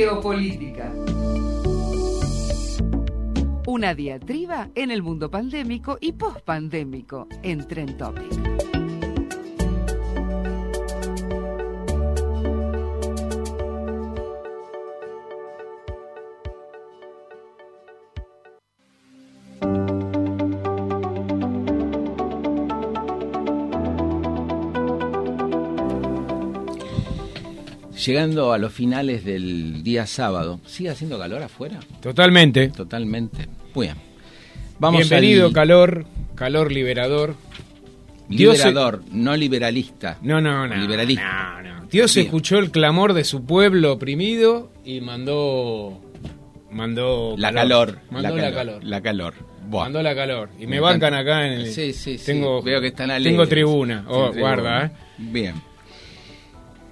Geopolítica. Una diatriba en el mundo pandémico y pospandémico en Trend Topic. Llegando a los finales del día sábado, ¿sigue haciendo calor afuera? Totalmente. Totalmente. Muy bien. Vamos Bienvenido, al... calor, calor liberador. Liberador, Dios no liberalista. No, no, no. Liberalista. No, no. Dios Bien. escuchó el clamor de su pueblo oprimido y mandó. Mandó. La calor. Mandó la, la calor. La calor. Buah. Mandó la calor. Y me, me bancan acá en el. Sí, sí, sí. Tengo, Veo que están alegres. Tengo tribuna. Oh, guarda, ¿eh? Bien.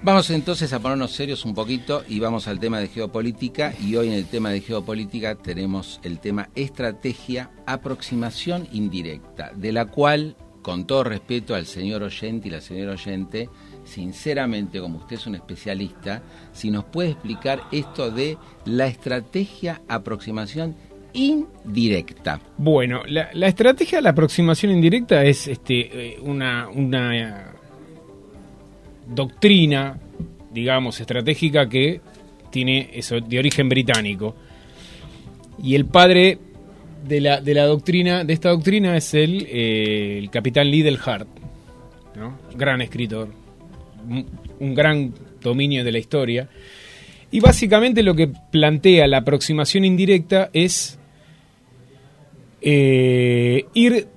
Vamos entonces a ponernos serios un poquito y vamos al tema de geopolítica y hoy en el tema de geopolítica tenemos el tema estrategia, aproximación indirecta, de la cual, con todo respeto al señor oyente y la señora oyente, sinceramente, como usted es un especialista, si nos puede explicar esto de la estrategia, aproximación indirecta. Bueno, la, estrategia de la aproximación indirecta es este, una, una doctrina, digamos, estratégica que tiene de origen británico. Y el padre de la, de la doctrina, de esta doctrina es el, eh, capitán Liddell Hart, ¿no? gran escritor, un, un gran dominio de la historia. Y básicamente lo que plantea la aproximación indirecta es eh, ir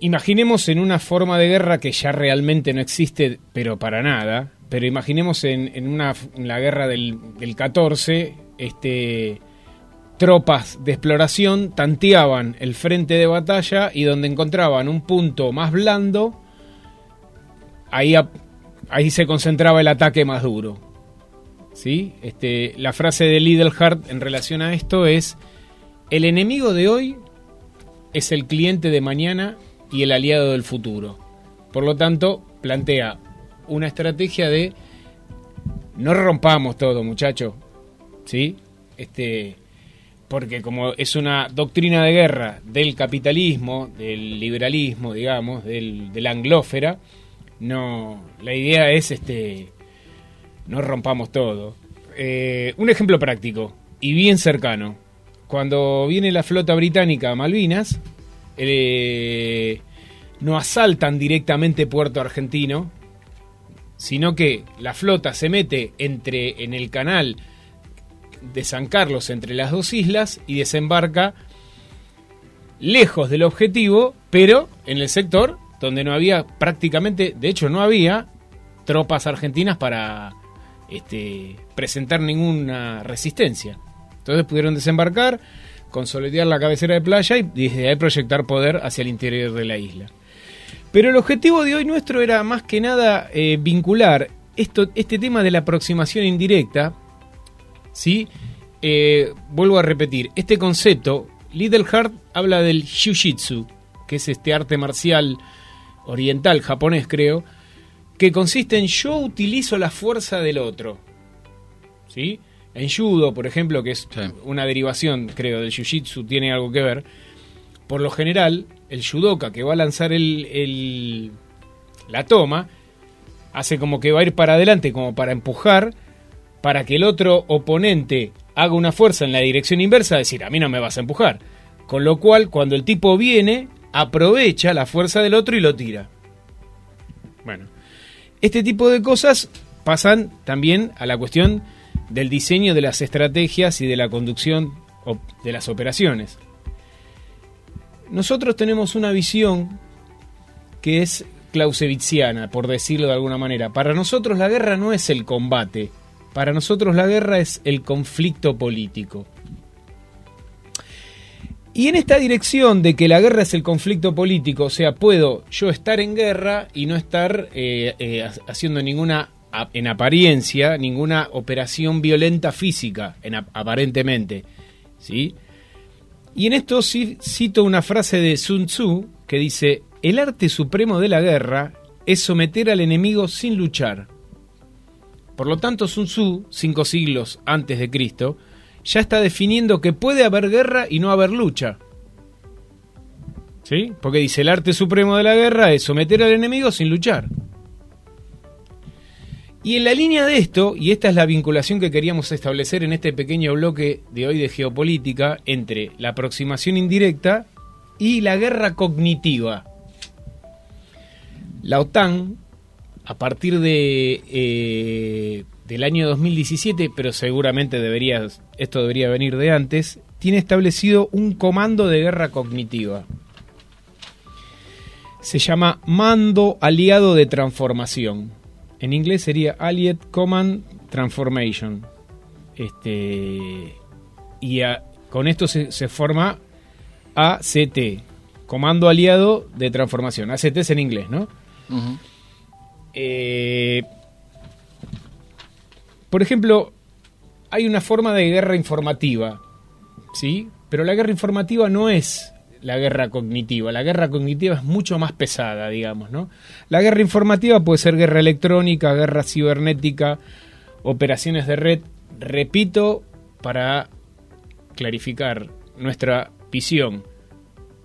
imaginemos en una forma de guerra que ya realmente no existe, pero para nada, pero imaginemos en, una, la guerra del, del 14, este, tropas de exploración tanteaban el frente de batalla y donde encontraban un punto más blando, ahí, se concentraba el ataque más duro. ¿Sí? Este, la frase de Lidlhart en relación a esto es, el enemigo de hoy es el cliente de mañana y el aliado del futuro. Por lo tanto, plantea una estrategia de no rompamos todo, muchacho. ¿Sí? Este porque como es una doctrina de guerra del capitalismo, del liberalismo, digamos, del, de la anglófera, no la idea es este no rompamos todo. Eh, un ejemplo práctico y bien cercano. Cuando viene la flota británica a Malvinas, eh, no asaltan directamente Puerto Argentino, sino que la flota se mete entre en el canal de San Carlos entre las dos islas y desembarca lejos del objetivo, pero en el sector donde no había prácticamente, de hecho no había tropas argentinas para este, presentar ninguna resistencia. Entonces pudieron desembarcar, consolidar la cabecera de playa y desde ahí proyectar poder hacia el interior de la isla. Pero el objetivo de hoy nuestro era más que nada eh, vincular esto, este tema de la aproximación indirecta, ¿sí? Eh, vuelvo a repetir, este concepto, Little Heart habla del Jiu-Jitsu, que es este arte marcial oriental, japonés creo, que consiste en yo utilizo la fuerza del otro. ¿Sí? En judo, por ejemplo, que es sí. una derivación, creo, del jiu-jitsu, tiene algo que ver. por lo general, el judoka que va a lanzar el, el- la toma, hace como que va a ir para adelante, como para empujar, para que el otro oponente haga una fuerza en la dirección inversa, decir, a mí no me vas a empujar. Con lo cual, cuando el tipo viene, aprovecha la fuerza del otro y lo tira. Bueno, este tipo de cosas pasan también a la cuestión del diseño de las estrategias y de la conducción de las operaciones. Nosotros tenemos una visión que es clausewitziana, por decirlo de alguna manera. Para nosotros la guerra no es el combate, para nosotros la guerra es el conflicto político. Y en esta dirección de que la guerra es el conflicto político, o sea, puedo yo estar en guerra y no estar eh, eh, ha- haciendo ninguna, en apariencia, ninguna operación violenta física, en ap- aparentemente, ¿sí? Y en esto cito una frase de Sun Tzu que dice, el arte supremo de la guerra es someter al enemigo sin luchar. Por lo tanto, Sun Tzu, cinco siglos antes de Cristo, ya está definiendo que puede haber guerra y no haber lucha. ¿Sí? Porque dice, el arte supremo de la guerra es someter al enemigo sin luchar. Y en la línea de esto, y esta es la vinculación que queríamos establecer en este pequeño bloque de hoy de geopolítica, entre la aproximación indirecta y la guerra cognitiva. La OTAN, a partir de, eh, del año 2017, pero seguramente debería, esto debería venir de antes, tiene establecido un comando de guerra cognitiva. Se llama Mando Aliado de Transformación. En inglés sería Allied Command Transformation. Este, y a- con esto se, se forma ACT, Comando Aliado de Transformación. ACT es en inglés, ¿no? Eh, por ejemplo, hay una forma de guerra informativa, ¿sí? Pero la guerra informativa no es la guerra cognitiva. La guerra cognitiva es mucho más pesada, digamos, ¿no? La guerra informativa puede ser guerra electrónica, guerra cibernética, operaciones de red. Repito, para clarificar nuestra visión.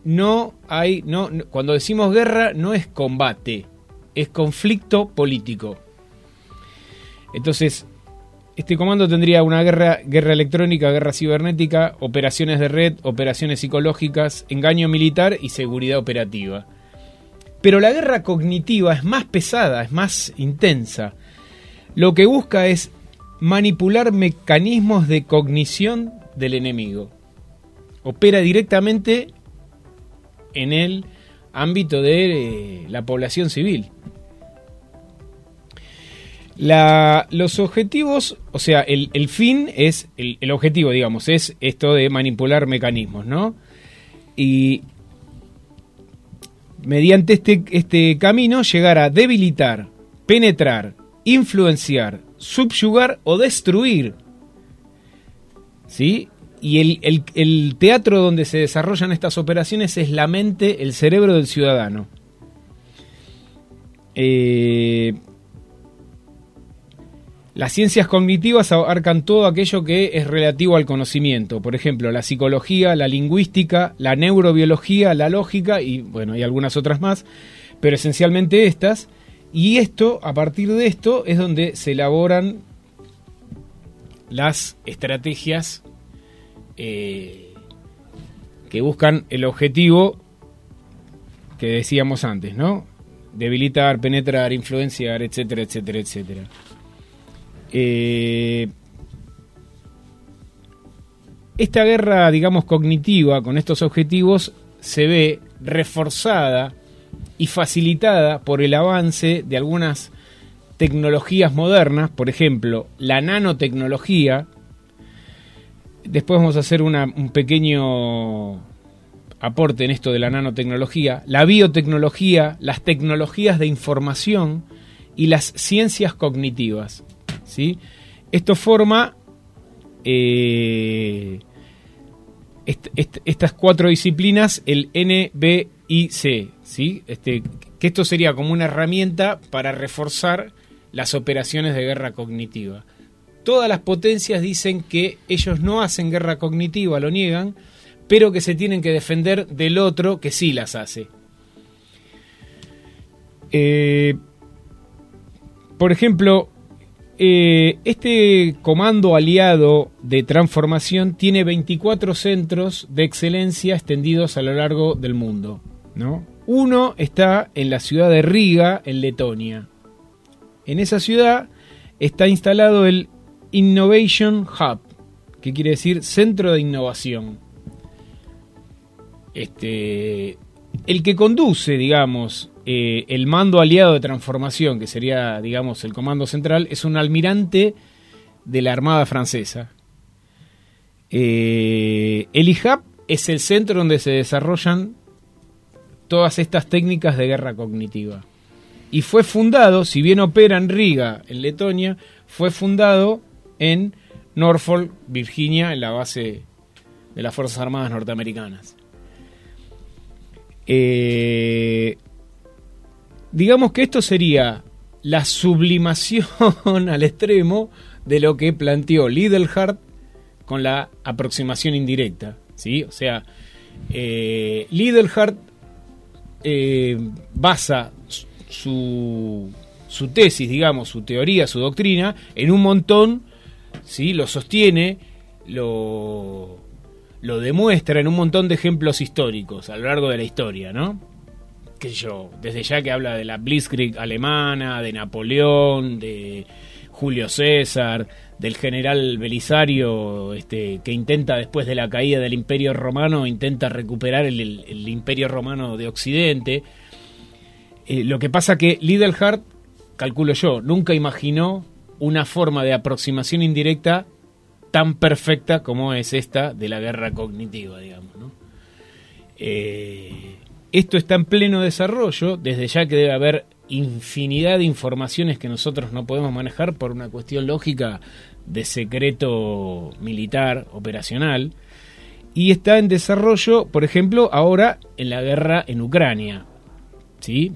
No hay, no, cuando decimos guerra no es combate, es conflicto político. Entonces, este comando tendría una guerra, guerra electrónica, guerra cibernética, operaciones de red, operaciones psicológicas, engaño militar y seguridad operativa. Pero la guerra cognitiva es más pesada, es más intensa. Lo que busca es manipular mecanismos de cognición del enemigo. Opera directamente en el ámbito de eh, la población civil. Los objetivos, o sea, el, fin es, el, el objetivo, digamos, es esto de manipular mecanismos, ¿no? Y mediante este, este camino llegar a debilitar, penetrar, influenciar, subyugar o destruir. ¿Sí? Y el, el- el teatro donde se desarrollan estas operaciones es la mente, el cerebro del ciudadano. Eh, las ciencias cognitivas abarcan todo aquello que es relativo al conocimiento, por ejemplo, la psicología, la lingüística, la neurobiología, la lógica y bueno, hay algunas otras más, pero esencialmente estas. Y esto, a partir de esto, es donde se elaboran las estrategias eh, que buscan el objetivo que decíamos antes, ¿no? Debilitar, penetrar, influenciar, etcétera, etcétera, etcétera. Eh, esta guerra, digamos, cognitiva con estos objetivos se ve reforzada y facilitada por el avance de algunas tecnologías modernas, por ejemplo, la nanotecnología. Después vamos a hacer un pequeño aporte en esto de la nanotecnología, la biotecnología, las tecnologías de información y las ciencias cognitivas. ¿Sí? Esto forma eh, est- est- estas cuatro disciplinas, el NBIC, ¿sí? Este, que esto sería como una herramienta para reforzar las operaciones de guerra cognitiva. Todas las potencias dicen que ellos no hacen guerra cognitiva, lo niegan, pero que se tienen que defender del otro que sí las hace. Eh, por ejemplo, eh, este comando aliado de transformación tiene 24 centros de excelencia extendidos a lo largo del mundo. ¿no? Uno está en la ciudad de Riga, en Letonia. En esa ciudad está instalado el Innovation Hub, que quiere decir Centro de Innovación. Este, el que conduce, digamos, eh, el mando aliado de transformación, que sería, digamos, el comando central, es un almirante de la Armada Francesa. Eh, el IHAP es el centro donde se desarrollan todas estas técnicas de guerra cognitiva. Y fue fundado, si bien opera en Riga, en Letonia, fue fundado en Norfolk, Virginia, en la base de las Fuerzas Armadas norteamericanas. Eh, digamos que esto sería la sublimación al extremo de lo que planteó Lidlhart con la aproximación indirecta. ¿sí? O sea, eh, eh, basa su, su tesis, digamos, su teoría, su doctrina, en un montón, ¿sí? lo sostiene, lo, lo demuestra en un montón de ejemplos históricos a lo largo de la historia, ¿no? Yo, desde ya que habla de la Blitzkrieg alemana, de Napoleón, de Julio César, del general Belisario, este, que intenta después de la caída del Imperio Romano, intenta recuperar el, Imperio Romano de Occidente. Eh, lo que pasa que Lidlhart, calculo yo, nunca imaginó una forma de aproximación indirecta tan perfecta como es esta de la guerra cognitiva, digamos. Eh, esto está en pleno desarrollo, desde ya que debe haber infinidad de informaciones que nosotros no podemos manejar por una cuestión lógica de secreto militar, operacional, y está en desarrollo, por ejemplo, ahora en la guerra en Ucrania. ¿sí?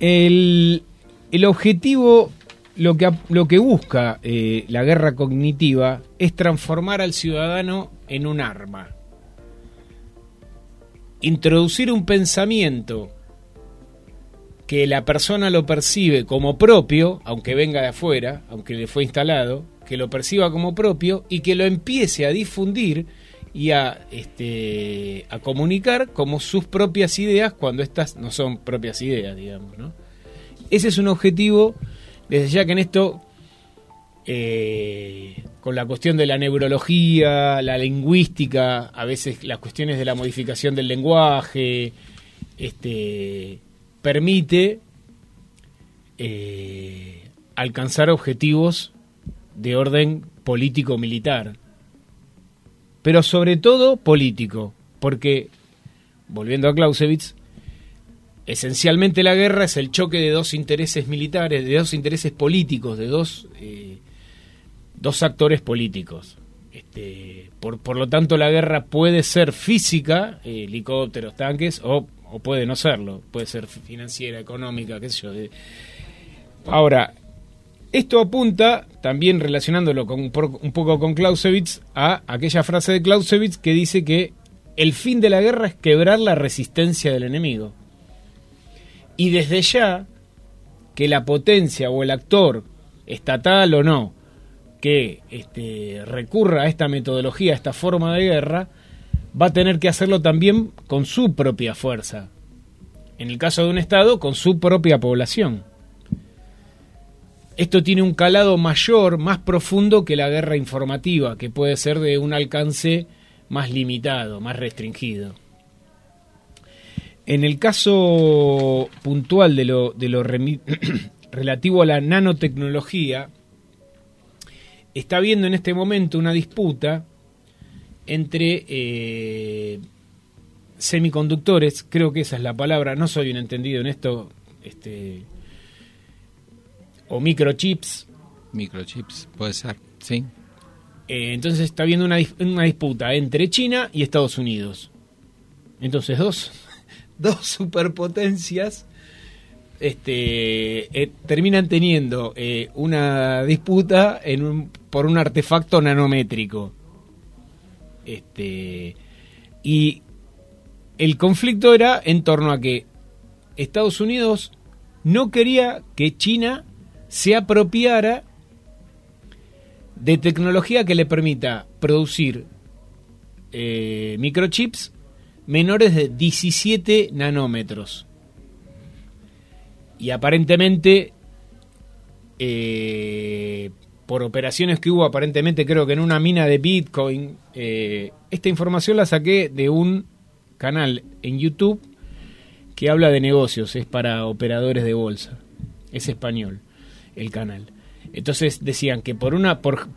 El, el objetivo lo que, lo que busca eh, la guerra cognitiva es transformar al ciudadano en un arma. Introducir un pensamiento que la persona lo percibe como propio, aunque venga de afuera, aunque le fue instalado, que lo perciba como propio y que lo empiece a difundir y a, este, comunicar como sus propias ideas cuando estas no son propias ideas, digamos. ¿no? Ese es un objetivo desde ya que en esto, eh, con la cuestión de la neurología, la lingüística, a veces las cuestiones de la modificación del lenguaje, este, permite eh, alcanzar objetivos de orden político-militar, pero sobre todo político, porque, volviendo a Clausewitz, esencialmente la guerra es el choque de dos intereses militares, de dos intereses políticos, de dos, eh, dos actores políticos. Este, por, por, lo tanto, la guerra puede ser física, eh, helicópteros, tanques, o, puede no serlo, puede ser financiera, económica, qué sé yo. Ahora, esto apunta, también relacionándolo con, un poco con Clausewitz, a aquella frase de Clausewitz que dice que el fin de la guerra es quebrar la resistencia del enemigo. Y desde ya que la potencia o el actor, estatal o no, que este, recurra a esta metodología, a esta forma de guerra, va a tener que hacerlo también con su propia fuerza. En el caso de un Estado, con su propia población. Esto tiene un calado mayor, más profundo que la guerra informativa, que puede ser de un alcance más limitado, más restringido. En el caso puntual de lo, de lo relativo a la nanotecnología, está habiendo en este momento una disputa entre eh, semiconductores, creo que esa es la palabra, no soy un entendido en esto, este, o microchips. Microchips, puede ser, sí. Eh, entonces está habiendo una, una disputa entre China y Estados Unidos. Entonces, dos dos superpotencias este, eh, terminan teniendo eh, una disputa en un, por un artefacto nanométrico. Este, y el conflicto era en torno a que Estados Unidos no quería que China se apropiara de tecnología que le permita producir eh, microchips menores de 17 nanómetros. Y aparentemente, eh, por operaciones que hubo aparentemente creo que en una mina de Bitcoin, eh, esta información la saqué de un canal en YouTube que habla de negocios, es para operadores de bolsa, es español el canal. Entonces decían que por una, por,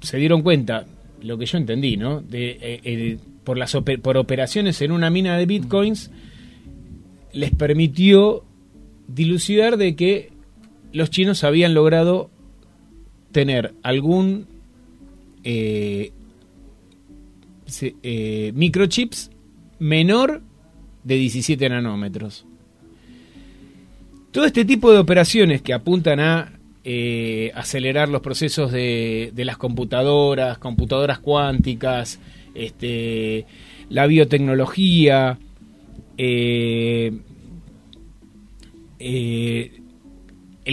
se dieron cuenta, lo que yo entendí, ¿no? De, eh, por las por operaciones en una mina de bitcoins les permitió dilucidar de que los chinos habían logrado tener algún eh, eh, microchips menor de 17 nanómetros. Todo este tipo de operaciones que apuntan a eh, acelerar los procesos de, las computadoras, computadoras cuánticas, este, la biotecnología, el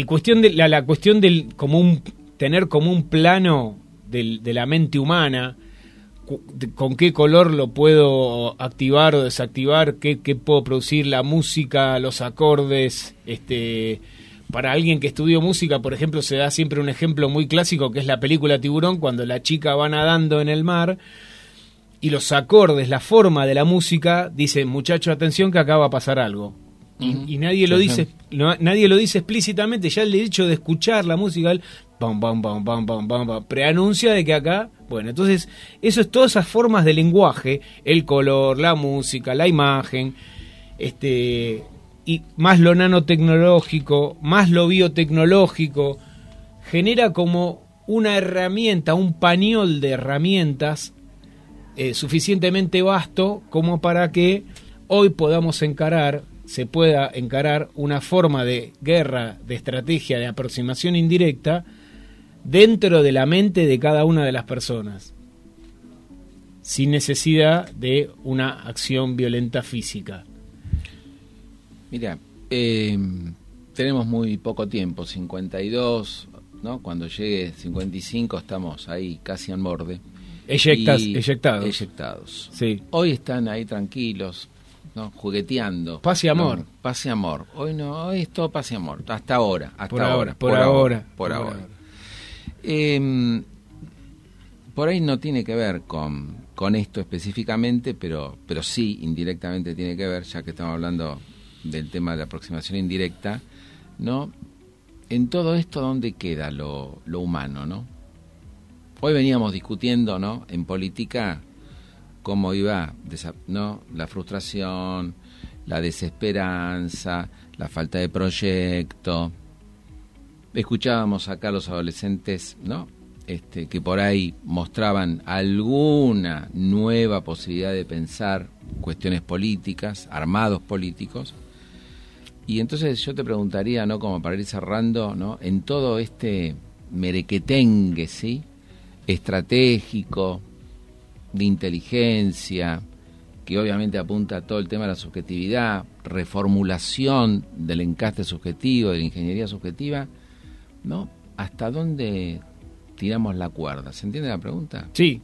cuestión de la, la cuestión del como un tener como un plano de la mente humana, con qué color lo puedo activar o desactivar, qué, puedo producir, la música, los acordes, este para alguien que estudió música, por ejemplo, se da siempre un ejemplo muy clásico que es la película Tiburón, cuando la chica va nadando en el mar y los acordes, la forma de la música, dice, muchacho, atención que acaba a pasar algo. Y, nadie lo dice nadie lo dice explícitamente ya el hecho de escuchar la música bam, bam, bam, bam, bam, bam, preanuncia de que acá, bueno, entonces eso es todas esas formas de lenguaje, el color, la música, la imagen, este y más lo nanotecnológico, más lo biotecnológico, genera como una herramienta, un pañol de herramientas eh, suficientemente vasto como para que hoy podamos encarar, se pueda encarar una forma de guerra, de estrategia, de aproximación indirecta, dentro de la mente de cada una de las personas, sin necesidad de una acción violenta física. Mira, eh, tenemos muy poco tiempo, 52, ¿no? Cuando llegue 55 estamos ahí casi al borde. Eyectas, eyectados. Eyectados. Sí. Hoy están ahí tranquilos, ¿no? jugueteando. Paz y amor. paz y amor. Hoy no, hoy es todo paz y amor. Hasta ahora. Hasta por ahora, por, ahora, Por, ahora. Eh, por ahí no tiene que ver con, con esto específicamente, pero, pero sí indirectamente tiene que ver, ya que estamos hablando del tema de la aproximación indirecta, ¿no? En todo esto, ¿dónde queda lo, lo humano, no? Hoy veníamos discutiendo, ¿no? En política, cómo iba, ¿no? La frustración, la desesperanza, la falta de proyecto, escuchábamos acá a los adolescentes, ¿no? Este, que por ahí mostraban alguna nueva posibilidad de pensar cuestiones políticas, armados políticos. Y entonces yo te preguntaría, ¿no? Como para ir cerrando, ¿no? En todo este merequetengue, ¿sí? Estratégico, de inteligencia, que obviamente apunta a todo el tema de la subjetividad, reformulación del encaste subjetivo, de la ingeniería subjetiva, ¿no? ¿Hasta dónde tiramos la cuerda? ¿Se entiende la pregunta? Sí.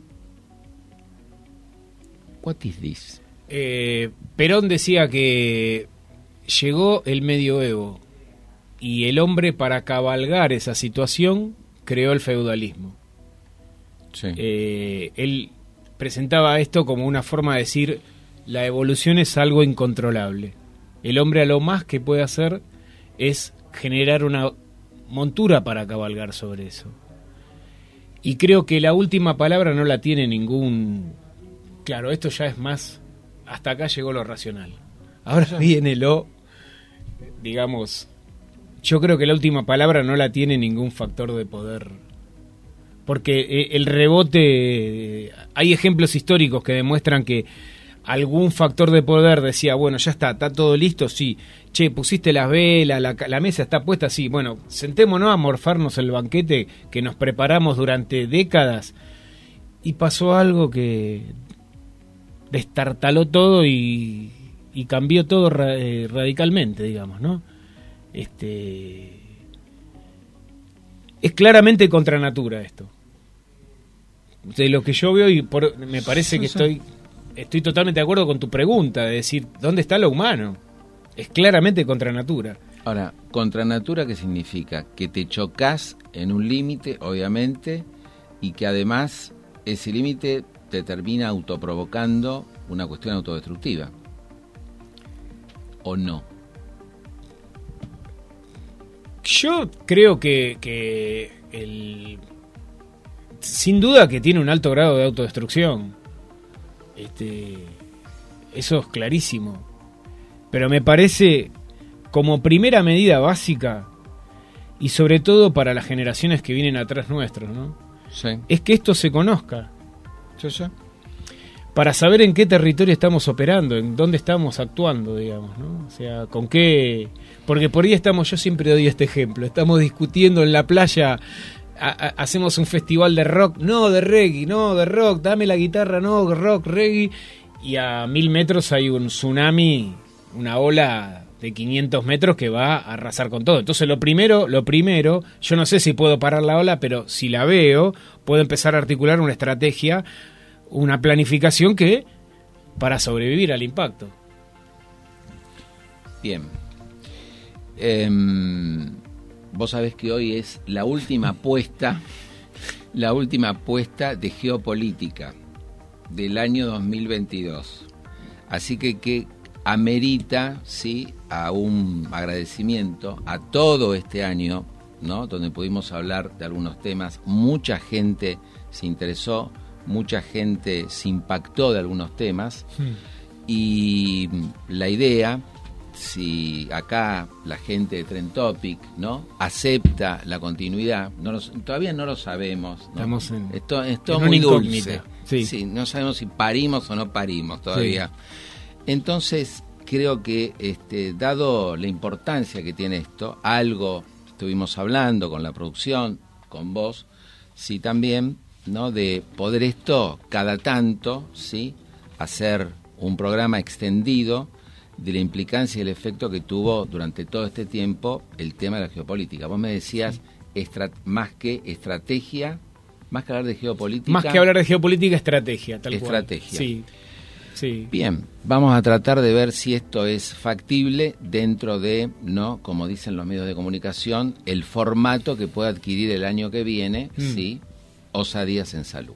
What is this? Eh, Perón decía que llegó el medioevo y el hombre para cabalgar esa situación creó el feudalismo. Eh, él presentaba esto como una forma de decir la evolución es algo incontrolable. El hombre a lo más que puede hacer es generar una montura para cabalgar sobre eso. Y creo que la última palabra no la tiene ningún... Claro, esto ya es más... Hasta acá llegó lo racional. Ahora viene lo, digamos... Yo creo que la última palabra no la tiene ningún factor de poder. Porque eh, el rebote... Hay ejemplos históricos que demuestran que algún factor de poder decía, bueno, ya está, está todo listo, sí, che, pusiste las velas, la, mesa está puesta, sí, bueno, sentémonos a morfarnos el banquete que nos preparamos durante décadas y pasó algo que destartaló todo y, cambió todo eh, radicalmente, digamos, ¿no? Este es claramente contra natura esto. De lo que yo veo y por- me parece Sí, que sí. estoy estoy totalmente de acuerdo con tu pregunta de decir dónde está lo humano. Es claramente contra natura. Ahora, contra natura, ¿qué significa? Que te chocas en un límite, obviamente, y que además ese límite te termina autoprovocando una cuestión autodestructiva. ¿O no? Yo creo que, que el, sin duda que tiene un alto grado de autodestrucción. Este, eso es clarísimo. Pero me parece como primera medida básica y sobre todo para las generaciones que vienen atrás nuestros, ¿no? Sí. Es que esto se conozca para saber en qué territorio estamos operando, en dónde estamos actuando, digamos, ¿no? O sea, con qué... Porque por ahí estamos, yo siempre doy este ejemplo, estamos discutiendo en la playa, hacemos un festival de rock, no de reggae, no de rock, dame la guitarra, no, rock, reggae, y a mil metros hay un tsunami, una ola de 500 metros que va a arrasar con todo. Entonces lo primero, lo primero, yo no sé si puedo parar la ola, pero si la veo, puedo empezar a articular una estrategia una planificación que para sobrevivir al impacto. Bien. Em, vos sabés que hoy es la última apuesta, la última apuesta de geopolítica del año 2022. Así que que amerita, sí, a un agradecimiento a todo este año, ¿no? Donde pudimos hablar de algunos temas, mucha gente se interesó, mucha gente se impactó de algunos temas. Y la idea, si acá la gente de Trend Topic, ¿no? acepta la continuidad, no lo- todavía no lo sabemos. ¿no? Estamos en- esto es en todo una muy dulce. sí. no sabemos si parimos o no parimos todavía. Entonces, creo que este, dado la importancia que tiene esto, algo estuvimos hablando con la producción, con vos, sí también, ¿no? De poder esto cada tanto, ¿sí? Hacer un programa extendido de la implicancia y el efecto que tuvo durante todo este tiempo el tema de la geopolítica. Vos me decías, más que estrategia, más que hablar de geopolítica. Más que hablar de geopolítica, estrategia, tal cual. Estrategia. Sí, sí. Bien, vamos a tratar de ver si esto es factible dentro de, no, como dicen los medios de comunicación, el formato que pueda adquirir el año que viene, Mm. sí, osadías en salud.